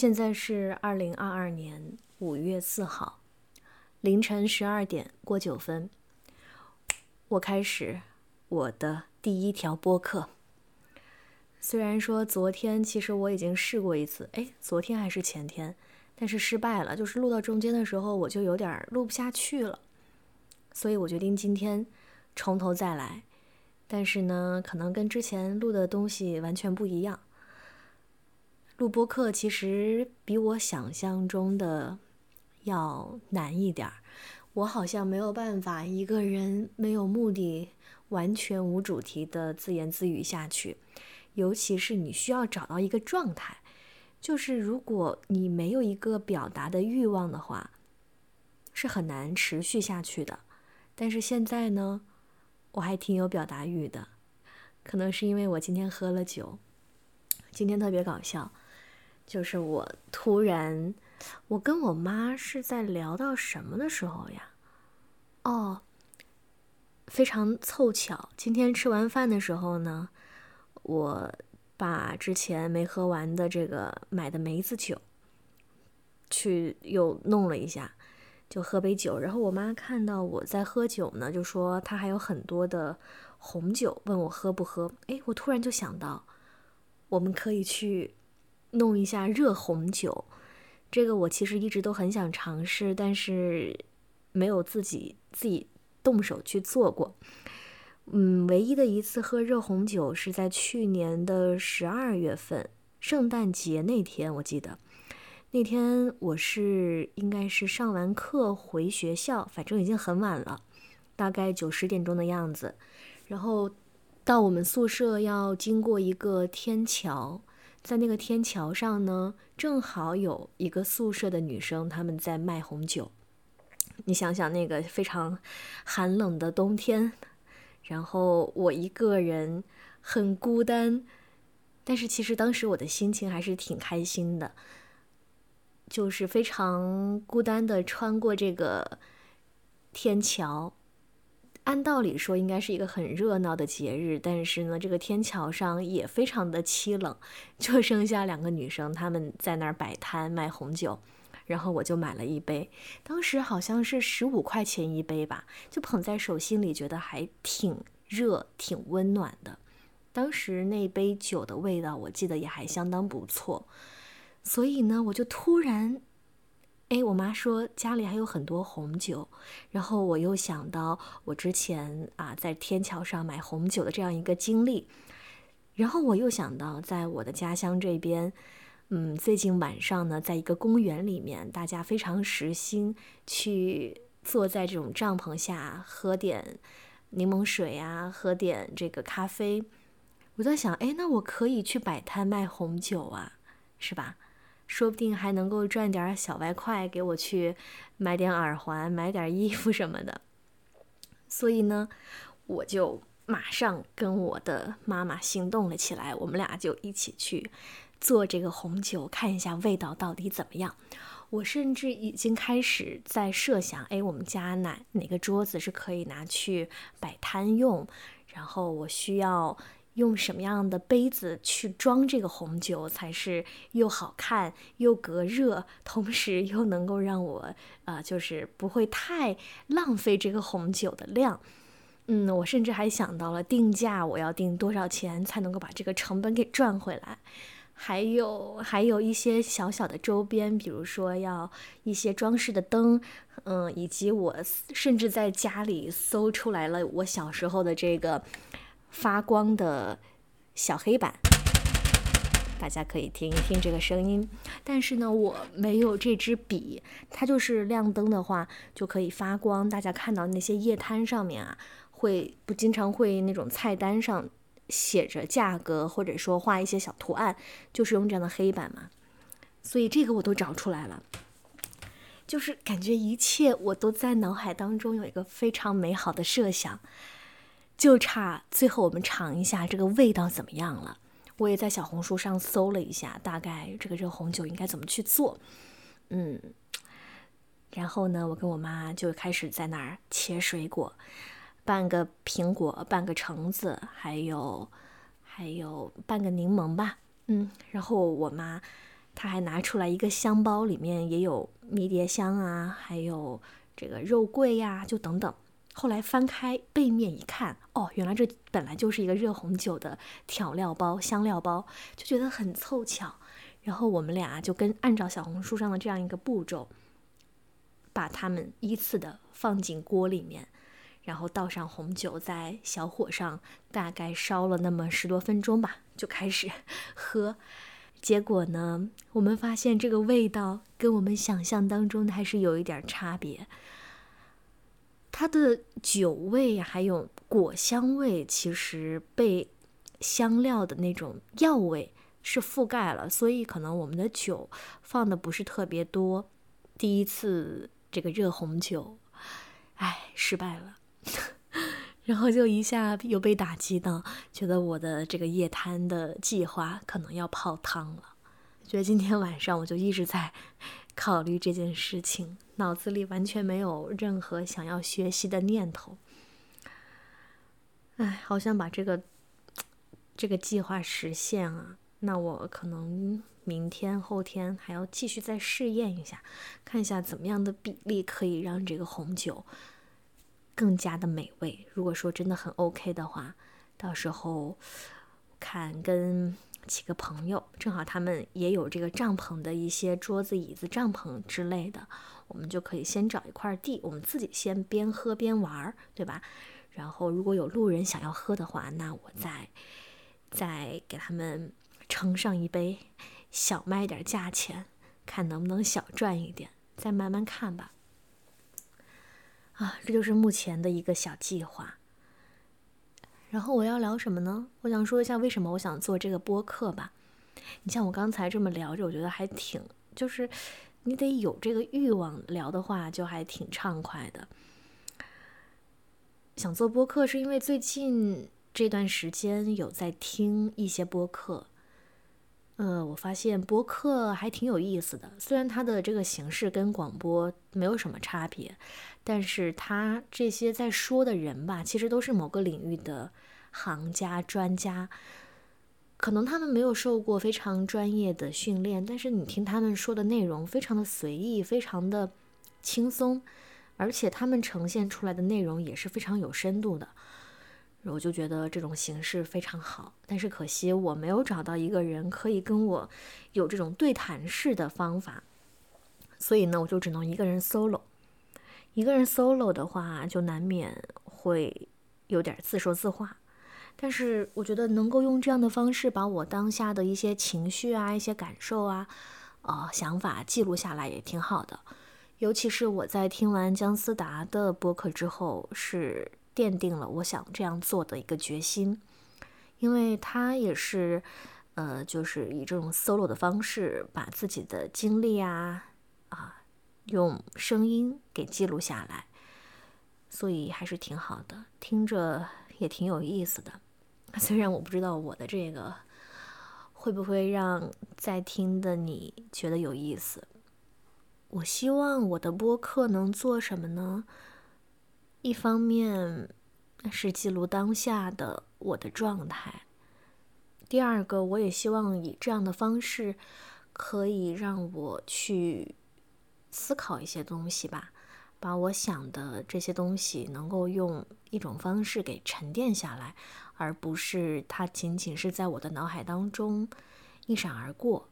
现在是二零二二年五月四号凌晨十二点过九分，我开始我的第一条播客。虽然说昨天其实我已经试过一次，哎，昨天还是前天，但是失败了。就是录到中间的时候，我就有点录不下去了，所以我决定今天从头再来。但是呢，可能跟之前录的东西完全不一样。录播课其实比我想象中的要难一点儿，我好像没有办法一个人没有目的、完全无主题的自言自语下去。尤其是你需要找到一个状态，就是如果你没有一个表达的欲望的话，是很难持续下去的。但是现在呢，我还挺有表达欲的，可能是因为我今天喝了酒。今天特别搞笑，就是我突然，我跟我妈是在聊到什么的时候呀？哦，非常凑巧，今天吃完饭的时候呢。我把之前没喝完的这个买的梅子酒，去又弄了一下，就喝杯酒。然后我妈看到我在喝酒呢，就说她还有很多的红酒，问我喝不喝。哎，我突然就想到，我们可以去弄一下热红酒。这个我其实一直都很想尝试，但是没有自己自己动手去做过。嗯，唯一的一次喝热红酒是在去年的十二月份，圣诞节那天，我记得那天我是应该是上完课回学校，反正已经很晚了，大概九十点钟的样子。然后到我们宿舍要经过一个天桥，在那个天桥上呢，正好有一个宿舍的女生他们在卖红酒。你想想那个非常寒冷的冬天。然后我一个人很孤单，但是其实当时我的心情还是挺开心的，就是非常孤单的穿过这个天桥。按道理说应该是一个很热闹的节日，但是呢，这个天桥上也非常的凄冷，就剩下两个女生，她们在那儿摆摊卖红酒，然后我就买了一杯，当时好像是十五块钱一杯吧，就捧在手心里，觉得还挺。热挺温暖的，当时那杯酒的味道，我记得也还相当不错，所以呢，我就突然，哎，我妈说家里还有很多红酒，然后我又想到我之前啊在天桥上买红酒的这样一个经历，然后我又想到在我的家乡这边，嗯，最近晚上呢，在一个公园里面，大家非常时兴去坐在这种帐篷下喝点。柠檬水啊，喝点这个咖啡。我在想，哎，那我可以去摆摊卖红酒啊，是吧？说不定还能够赚点小外快，给我去买点耳环、买点衣服什么的。所以呢，我就马上跟我的妈妈行动了起来，我们俩就一起去做这个红酒，看一下味道到底怎么样。我甚至已经开始在设想，哎，我们家哪哪个桌子是可以拿去摆摊用？然后我需要用什么样的杯子去装这个红酒，才是又好看又隔热，同时又能够让我，呃，就是不会太浪费这个红酒的量。嗯，我甚至还想到了定价，我要定多少钱才能够把这个成本给赚回来。还有还有一些小小的周边，比如说要一些装饰的灯，嗯，以及我甚至在家里搜出来了我小时候的这个发光的小黑板，大家可以听一听这个声音。但是呢，我没有这支笔，它就是亮灯的话就可以发光。大家看到那些夜摊上面啊，会不经常会那种菜单上。写着价格，或者说画一些小图案，就是用这样的黑板嘛。所以这个我都找出来了，就是感觉一切我都在脑海当中有一个非常美好的设想，就差最后我们尝一下这个味道怎么样了。我也在小红书上搜了一下，大概这个热红酒应该怎么去做。嗯，然后呢，我跟我妈就开始在那儿切水果。半个苹果，半个橙子，还有还有半个柠檬吧，嗯，然后我妈她还拿出来一个香包，里面也有迷迭香啊，还有这个肉桂呀，就等等。后来翻开背面一看，哦，原来这本来就是一个热红酒的调料包、香料包，就觉得很凑巧。然后我们俩就跟按照小红书上的这样一个步骤，把它们依次的放进锅里面，然后倒上红酒，在小火上大概烧了那么十多分钟吧，就开始喝。结果呢，我们发现这个味道跟我们想象当中的还是有一点差别。它的酒味还有果香味，其实被香料的那种药味是覆盖了，所以可能我们的酒放的不是特别多。第一次这个热红酒，哎，失败了，然后就一下又被打击到，觉得我的这个夜摊的计划可能要泡汤了。觉得今天晚上我就一直在。考虑这件事情，脑子里完全没有任何想要学习的念头。哎，好想把这个这个计划实现啊！那我可能明天、后天还要继续再试验一下，看一下怎么样的比例可以让这个红酒更加的美味。如果说真的很 OK 的话，到时候看跟。几个朋友，正好他们也有这个帐篷的一些桌子、椅子、帐篷之类的，我们就可以先找一块地，我们自己先边喝边玩，对吧？然后如果有路人想要喝的话，那我再再给他们盛上一杯，小卖点价钱，看能不能小赚一点，再慢慢看吧。啊，这就是目前的一个小计划。然后我要聊什么呢？我想说一下为什么我想做这个播客吧。你像我刚才这么聊着，我觉得还挺，就是你得有这个欲望聊的话，就还挺畅快的。想做播客是因为最近这段时间有在听一些播客，呃，我发现播客还挺有意思的。虽然它的这个形式跟广播没有什么差别，但是它这些在说的人吧，其实都是某个领域的。行家、专家，可能他们没有受过非常专业的训练，但是你听他们说的内容非常的随意，非常的轻松，而且他们呈现出来的内容也是非常有深度的。我就觉得这种形式非常好，但是可惜我没有找到一个人可以跟我有这种对谈式的方法，所以呢，我就只能一个人 solo。一个人 solo 的话，就难免会有点自说自话。但是我觉得能够用这样的方式把我当下的一些情绪啊、一些感受啊、呃想法记录下来也挺好的。尤其是我在听完姜思达的播客之后，是奠定了我想这样做的一个决心，因为他也是，呃，就是以这种 solo 的方式把自己的经历啊啊用声音给记录下来，所以还是挺好的，听着也挺有意思的。虽然我不知道我的这个会不会让在听的你觉得有意思，我希望我的播客能做什么呢？一方面是记录当下的我的状态，第二个我也希望以这样的方式可以让我去思考一些东西吧，把我想的这些东西能够用一种方式给沉淀下来。而不是它仅仅是在我的脑海当中一闪而过。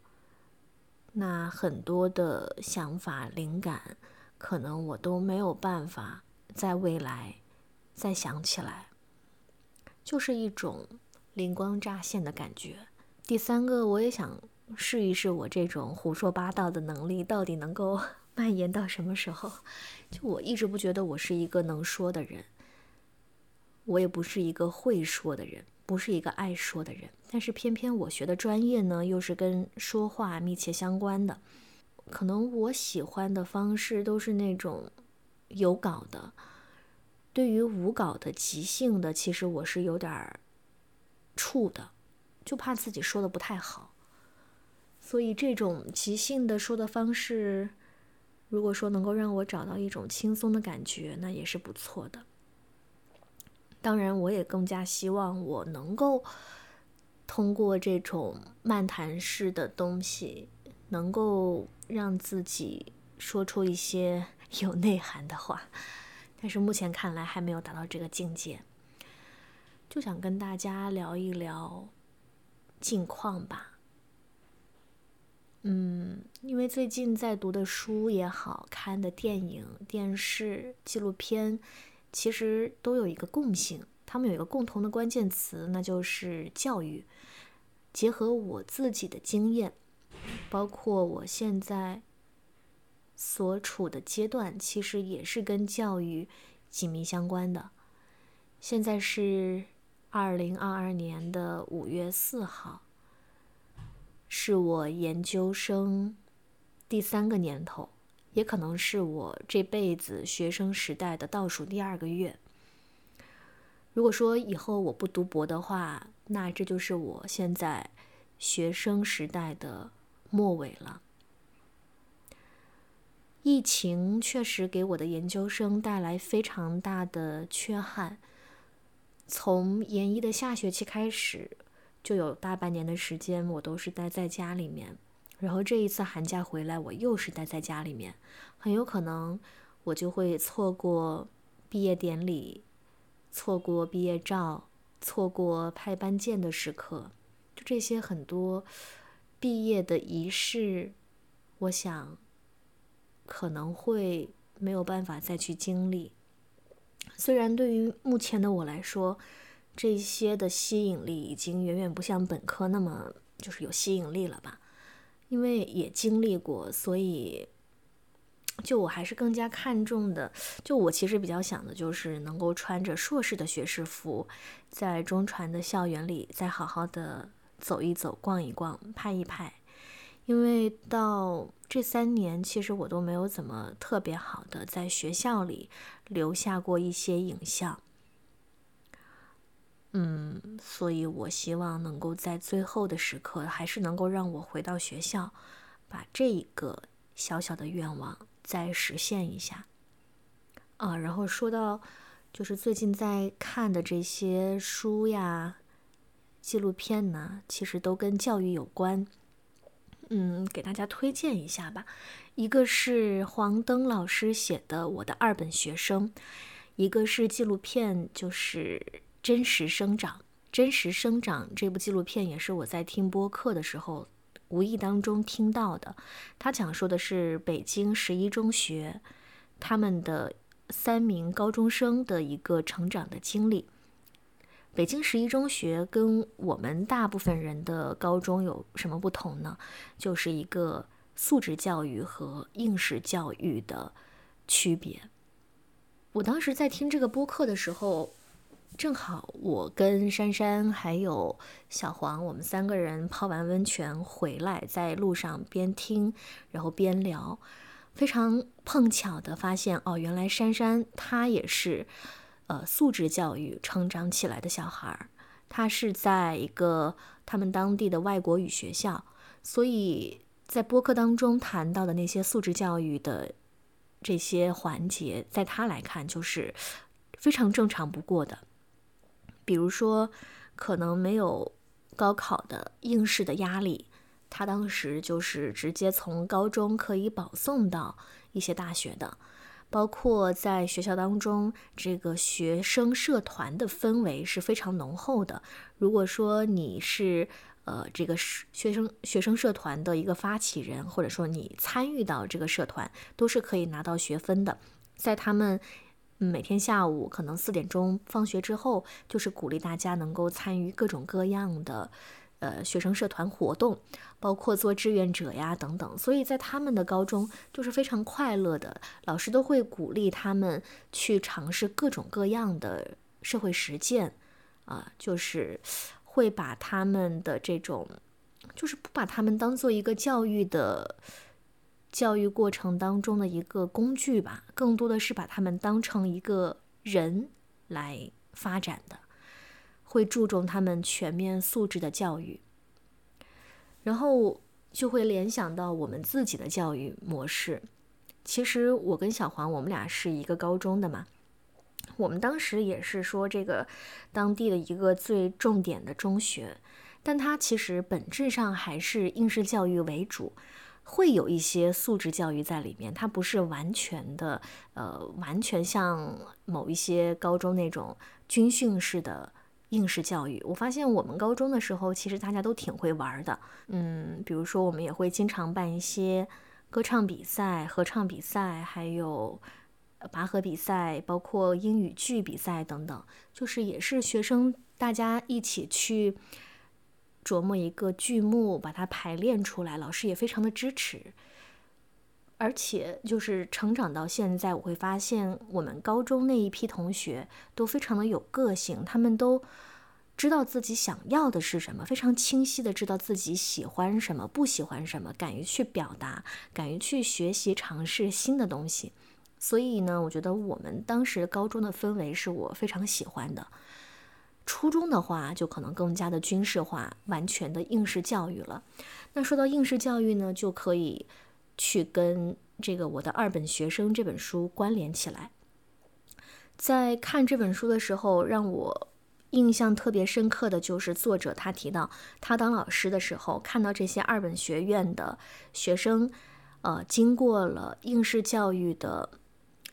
那很多的想法、灵感，可能我都没有办法在未来再想起来，就是一种灵光乍现的感觉。第三个，我也想试一试我这种胡说八道的能力到底能够 蔓延到什么时候。就我一直不觉得我是一个能说的人。我也不是一个会说的人，不是一个爱说的人，但是偏偏我学的专业呢，又是跟说话密切相关的。可能我喜欢的方式都是那种有稿的。对于无稿的、即兴的，其实我是有点怵的，就怕自己说的不太好。所以这种即兴的说的方式，如果说能够让我找到一种轻松的感觉，那也是不错的。当然，我也更加希望我能够通过这种漫谈式的东西，能够让自己说出一些 有内涵的话，但是目前看来还没有达到这个境界。就想跟大家聊一聊近况吧。嗯，因为最近在读的书也好看的电影、电视、纪录片，其实都有一个共性，他们有一个共同的关键词，那就是教育。结合我自己的经验，包括我现在所处的阶段，其实也是跟教育紧密相关的。现在是二零二二年的五月四号，是我研究生第三个年头，也可能是我这辈子学生时代的倒数第二个月。如果说以后我不读博的话，那这就是我现在学生时代的末尾了。疫情确实给我的研究生带来非常大的缺憾。从研一的下学期开始，就有大半年的时间我都是待在家里面。然后这一次寒假回来，我又是待在家里面，很有可能我就会错过毕业典礼，错过毕业照。错过拍班见的时刻，就这些很多毕业的仪式，我想可能会没有办法再去经历。虽然对于目前的我来说，这些的吸引力已经远远不像本科那么就是有吸引力了吧，因为也经历过，所以。就我还是更加看重的，就我其实比较想的就是能够穿着硕士的学士服，在中传的校园里再好好的走一走、逛一逛、拍一拍，因为到这三年其实我都没有怎么特别好的在学校里留下过一些影像，嗯，所以我希望能够在最后的时刻，还是能够让我回到学校，把这一个小小的愿望。再实现一下，啊，然后说到就是最近在看的这些书呀、纪录片呢，其实都跟教育有关，嗯，给大家推荐一下吧。一个是黄登老师写的《我的二本学生》，一个是纪录片，就是《真实生长》。《真实生长》这部纪录片也是我在听播客的时候。无意当中听到的，他讲述的是北京十一中学他们的三名高中生的一个成长的经历。北京十一中学跟我们大部分人的高中有什么不同呢？就是一个素质教育和应试教育的区别。我当时在听这个播客的时候。正好我跟珊珊还有小黄，我们三个人泡完温泉回来，在路上边听然后边聊，非常碰巧的发现哦，原来珊珊她也是，呃，素质教育成长起来的小孩儿，她是在一个他们当地的外国语学校，所以在播客当中谈到的那些素质教育的这些环节，在他来看就是非常正常不过的。比如说，可能没有高考的应试的压力，他当时就是直接从高中可以保送到一些大学的。包括在学校当中，这个学生社团的氛围是非常浓厚的。如果说你是呃这个学生学生社团的一个发起人，或者说你参与到这个社团，都是可以拿到学分的。在他们。每天下午可能四点钟放学之后，就是鼓励大家能够参与各种各样的，呃，学生社团活动，包括做志愿者呀等等。所以在他们的高中就是非常快乐的，老师都会鼓励他们去尝试各种各样的社会实践，啊，就是会把他们的这种，就是不把他们当做一个教育的。教育过程当中的一个工具吧，更多的是把他们当成一个人来发展的，会注重他们全面素质的教育，然后就会联想到我们自己的教育模式。其实我跟小黄，我们俩是一个高中的嘛，我们当时也是说这个当地的一个最重点的中学，但它其实本质上还是应试教育为主。会有一些素质教育在里面，它不是完全的，呃，完全像某一些高中那种军训式的应试教育。我发现我们高中的时候，其实大家都挺会玩的，嗯，比如说我们也会经常办一些歌唱比赛、合唱比赛，还有拔河比赛，包括英语剧比赛等等，就是也是学生大家一起去。琢磨一个剧目，把它排练出来，老师也非常的支持。而且就是成长到现在，我会发现我们高中那一批同学都非常的有个性，他们都知道自己想要的是什么，非常清晰的知道自己喜欢什么，不喜欢什么，敢于去表达，敢于去学习尝试新的东西。所以呢，我觉得我们当时高中的氛围是我非常喜欢的。初中的话，就可能更加的军事化，完全的应试教育了。那说到应试教育呢，就可以去跟这个我的二本学生这本书关联起来。在看这本书的时候，让我印象特别深刻的就是作者他提到，他当老师的时候，看到这些二本学院的学生，呃，经过了应试教育的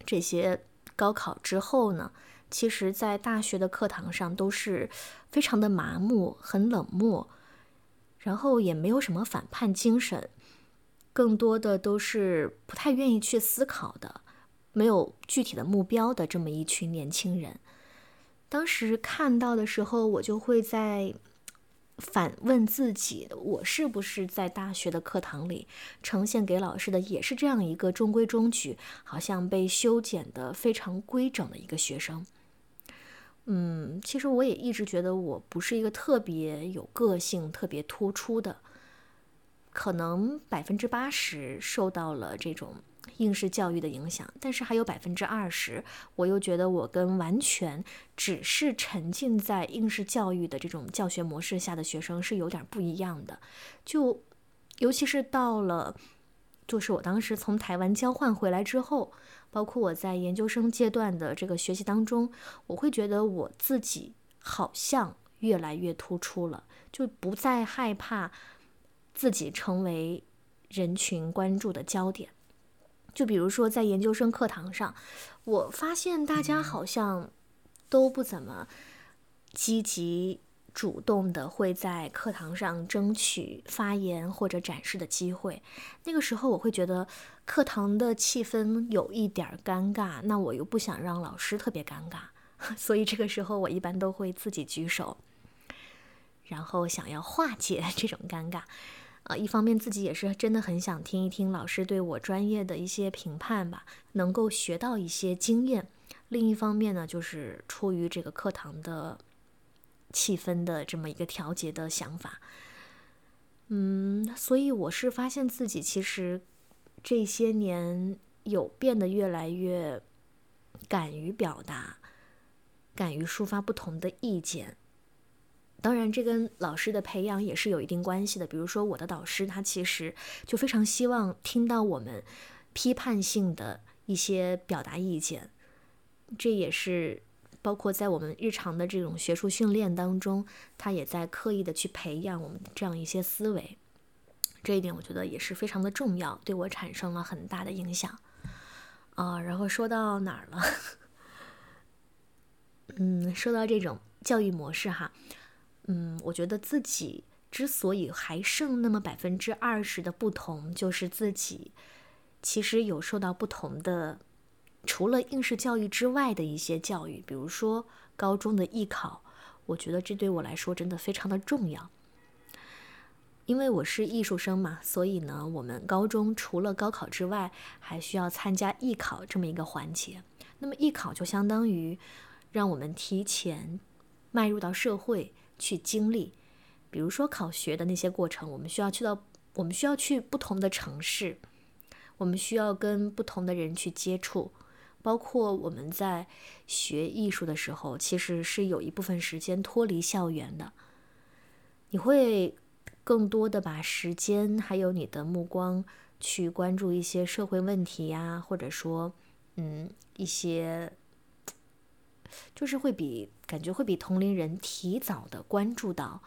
这些高考之后呢。其实，在大学的课堂上都是非常的麻木、很冷漠，然后也没有什么反叛精神，更多的都是不太愿意去思考的，没有具体的目标的这么一群年轻人。当时看到的时候，我就会在反问自己：我是不是在大学的课堂里呈现给老师的也是这样一个中规中矩、好像被修剪的非常规整的一个学生？嗯，其实我也一直觉得我不是一个特别有个性、特别突出的，可能百分之八十受到了这种应试教育的影响，但是还有百分之二十，我又觉得我跟完全只是沉浸在应试教育的这种教学模式下的学生是有点不一样的，就尤其是到了，就是我当时从台湾交换回来之后。包括我在研究生阶段的这个学习当中，我会觉得我自己好像越来越突出了，就不再害怕自己成为人群关注的焦点。就比如说在研究生课堂上，我发现大家好像都不怎么积极。主动的会在课堂上争取发言或者展示的机会，那个时候我会觉得课堂的气氛有一点尴尬，那我又不想让老师特别尴尬，所以这个时候我一般都会自己举手，然后想要化解这种尴尬。啊，一方面自己也是真的很想听一听老师对我专业的一些评判吧，能够学到一些经验；另一方面呢，就是出于这个课堂的。气氛的这么一个调节的想法，嗯，所以我是发现自己其实这些年有变得越来越敢于表达，敢于抒发不同的意见。当然，这跟老师的培养也是有一定关系的。比如说，我的导师他其实就非常希望听到我们批判性的一些表达意见，这也是。包括在我们日常的这种学术训练当中，他也在刻意的去培养我们这样一些思维，这一点我觉得也是非常的重要，对我产生了很大的影响。啊，然后说到哪儿了？嗯，说到这种教育模式哈，嗯，我觉得自己之所以还剩那么百分之二十的不同，就是自己其实有受到不同的。除了应试教育之外的一些教育，比如说高中的艺考，我觉得这对我来说真的非常的重要。因为我是艺术生嘛，所以呢，我们高中除了高考之外，还需要参加艺考这么一个环节。那么艺考就相当于让我们提前迈入到社会去经历，比如说考学的那些过程，我们需要去到，我们需要去不同的城市，我们需要跟不同的人去接触。包括我们在学艺术的时候，其实是有一部分时间脱离校园的。你会更多的把时间还有你的目光去关注一些社会问题呀，或者说，嗯，一些就是会比感觉会比同龄人提早的关注到，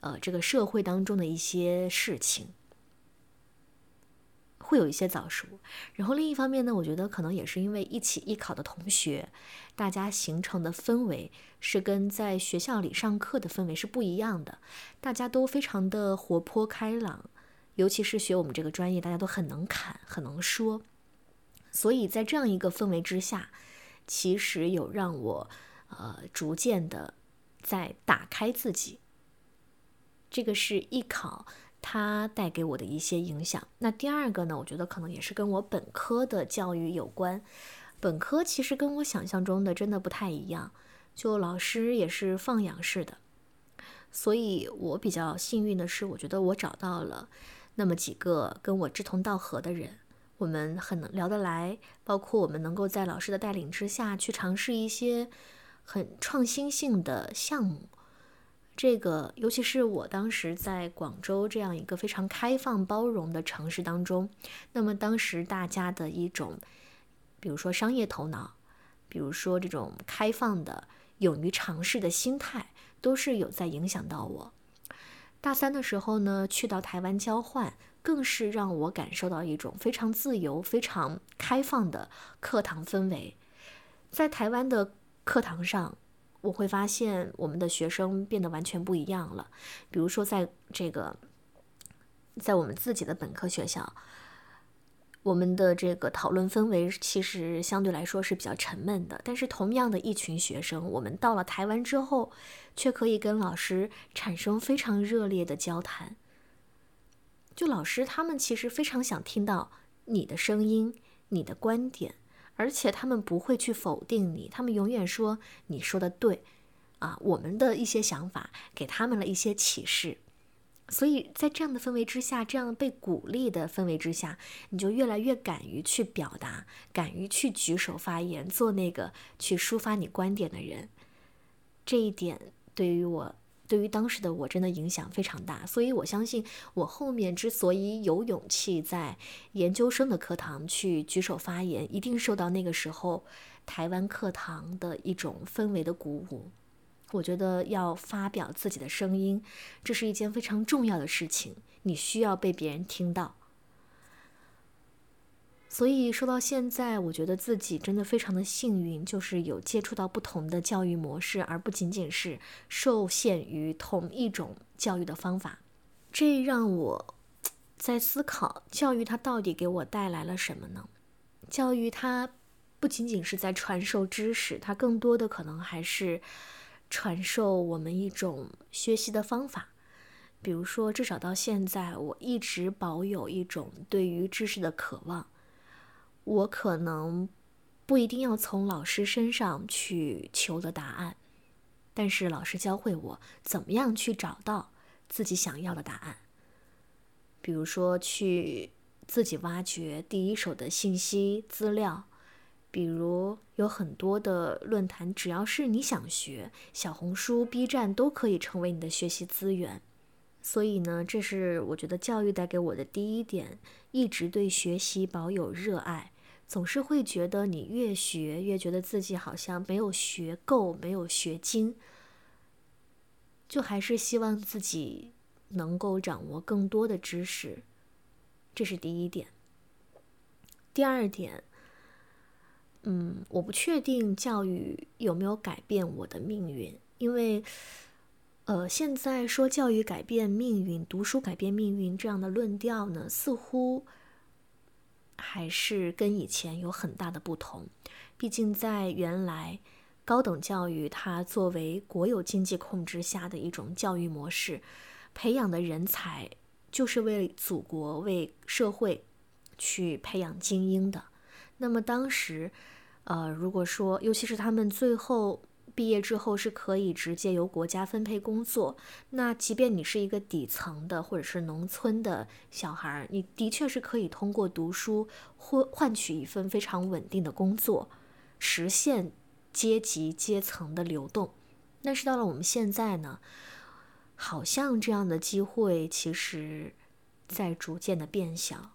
呃，这个社会当中的一些事情。会有一些早熟。然后另一方面呢，我觉得可能也是因为一起艺考的同学，大家形成的氛围是跟在学校里上课的氛围是不一样的，大家都非常的活泼开朗，尤其是学我们这个专业，大家都很能侃，很能说。所以在这样一个氛围之下，其实有让我，呃，逐渐的在打开自己。这个是艺考它带给我的一些影响。那第二个呢，我觉得可能也是跟我本科的教育有关。本科其实跟我想象中的真的不太一样，就老师也是放养式的。所以我比较幸运的是，我觉得我找到了那么几个跟我志同道合的人。我们很能聊得来，包括我们能够在老师的带领之下去尝试一些很创新性的项目。这个，尤其是我当时在广州这样一个非常开放包容的城市当中，那么当时大家的一种，比如说商业头脑，比如说这种开放的、勇于尝试的心态，都是有在影响到我。大三的时候呢，去到台湾交换。更是让我感受到一种非常自由、非常开放的课堂氛围。在台湾的课堂上，我会发现我们的学生变得完全不一样了。比如说，在这个，在我们自己的本科学校，我们的这个讨论氛围其实相对来说是比较沉闷的。但是，同样的一群学生，我们到了台湾之后，却可以跟老师产生非常热烈的交谈。就老师他们其实非常想听到你的声音、你的观点，而且他们不会去否定你，他们永远说你说的对，啊，我们的一些想法给他们了一些启示，所以在这样的氛围之下，这样被鼓励的氛围之下，你就越来越敢于去表达，敢于去举手发言，做那个去抒发你观点的人。这一点对于我。对于当时的我，真的影响非常大，所以我相信我后面之所以有勇气在研究生的课堂去举手发言，一定受到那个时候台湾课堂的一种氛围的鼓舞。我觉得要发表自己的声音，这是一件非常重要的事情，你需要被别人听到。所以说到现在，我觉得自己真的非常的幸运，就是有接触到不同的教育模式，而不仅仅是受限于同一种教育的方法。这让我在思考，教育它到底给我带来了什么呢？教育它不仅仅是在传授知识，它更多的可能还是传授我们一种学习的方法。比如说，至少到现在，我一直保有一种对于知识的渴望。我可能不一定要从老师身上去求得答案，但是老师教会我怎么样去找到自己想要的答案。比如说，去自己挖掘第一手的信息资料，比如有很多的论坛，只要是你想学，小红书、B 站都可以成为你的学习资源。所以呢，这是我觉得教育带给我的第一点，一直对学习保有热爱。总是会觉得你越学越觉得自己好像没有学够，没有学精，就还是希望自己能够掌握更多的知识，这是第一点。第二点，嗯，我不确定教育有没有改变我的命运，因为，呃，现在说教育改变命运、读书改变命运这样的论调呢，似乎。还是跟以前有很大的不同，毕竟在原来高等教育，它作为国有经济控制下的一种教育模式，培养的人才就是为祖国、为社会去培养精英的。那么当时，呃，如果说，尤其是他们最后。毕业之后是可以直接由国家分配工作。那即便你是一个底层的或者是农村的小孩，你的确是可以通过读书换换取一份非常稳定的工作，实现阶级阶层的流动。但是到了我们现在呢，好像这样的机会其实在逐渐的变小，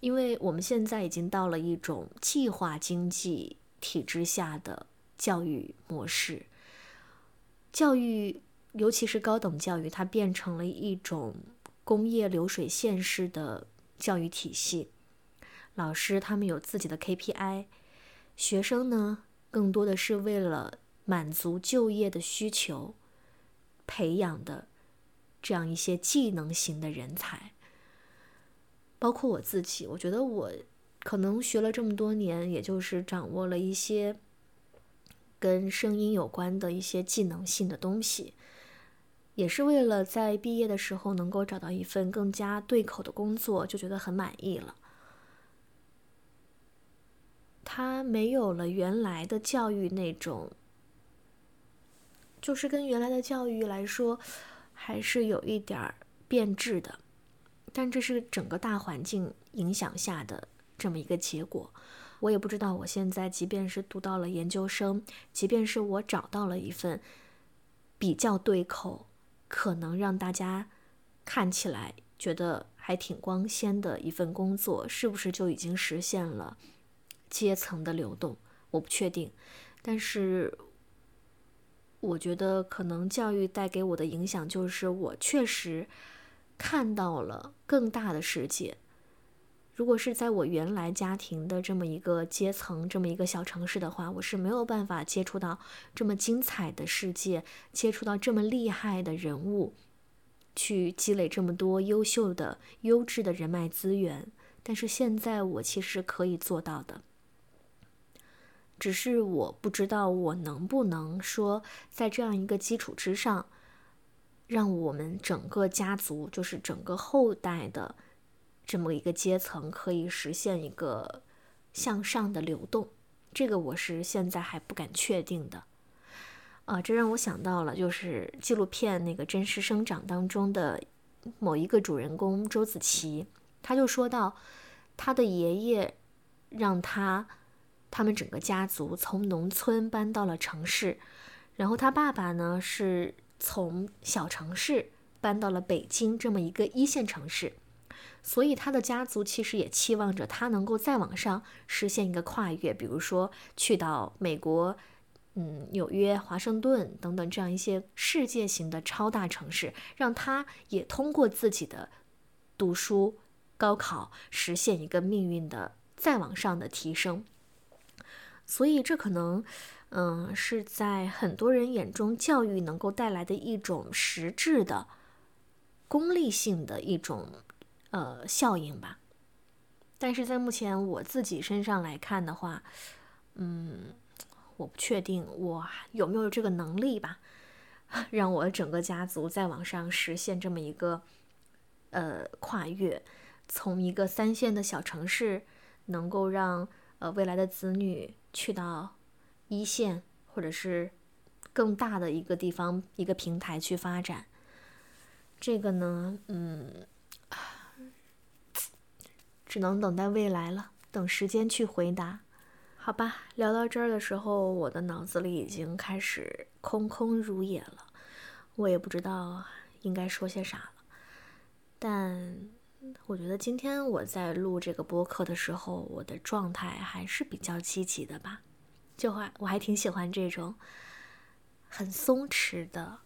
因为我们现在已经到了一种计划经济体制下的。教育模式，教育，尤其是高等教育，它变成了一种工业流水线式的教育体系。老师他们有自己的 KPI，学生呢更多的是为了满足就业的需求，培养的这样一些技能型的人才。包括我自己，我觉得我可能学了这么多年，也就是掌握了一些跟声音有关的一些技能性的东西。也是为了在毕业的时候能够找到一份更加对口的工作，就觉得很满意了。他没有了原来的教育那种，就是跟原来的教育来说，还是有一点变质的。但这是整个大环境影响下的这么一个结果。我也不知道，我现在即便是读到了研究生，即便是我找到了一份比较对口。可能让大家看起来觉得还挺光鲜的一份工作，是不是就已经实现了阶层的流动？我不确定，但是我觉得可能教育带给我的影响就是，我确实看到了更大的世界。如果是在我原来家庭的这么一个阶层、这么一个小城市的话，我是没有办法接触到这么精彩的世界，接触到这么厉害的人物，去积累这么多优秀的、优质的人脉资源。但是现在我其实可以做到的，只是我不知道我能不能说，在这样一个基础之上，让我们整个家族，就是整个后代的。这么一个阶层可以实现一个向上的流动，这个我是现在还不敢确定的。啊，这让我想到了，就是纪录片那个《真实生长》当中的某一个主人公周子琪，他就说到，他的爷爷让他他们整个家族从农村搬到了城市，然后他爸爸呢是从小城市搬到了北京这么一个一线城市。所以他的家族其实也期望着他能够再往上实现一个跨越，比如说去到美国，嗯，纽约、华盛顿等等这样一些世界型的超大城市，让他也通过自己的读书、高考实现一个命运的再往上的提升。所以这可能，嗯，是在很多人眼中教育能够带来的一种实质的功利性的一种。呃，效应吧。但是在目前我自己身上来看的话，嗯，我不确定我有没有这个能力吧，让我整个家族再往上实现这么一个呃跨越，从一个三线的小城市，能够让呃未来的子女去到一线或者是更大的一个地方一个平台去发展。这个呢，嗯。只能等待未来了，等时间去回答，好吧。聊到这儿的时候，我的脑子里已经开始空空如也了，我也不知道应该说些啥了。但我觉得今天我在录这个播客的时候，我的状态还是比较积极的吧，就还我还挺喜欢这种很松弛的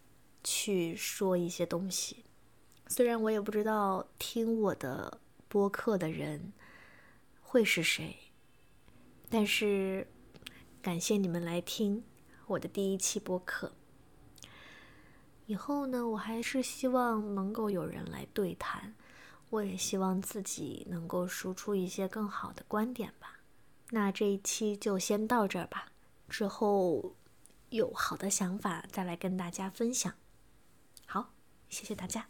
去说一些东西，虽然我也不知道听我的。播客的人会是谁？但是感谢你们来听我的第一期播客。以后呢，我还是希望能够有人来对谈，我也希望自己能够输出一些更好的观点吧。那这一期就先到这儿吧，之后有好的想法再来跟大家分享。好，谢谢大家。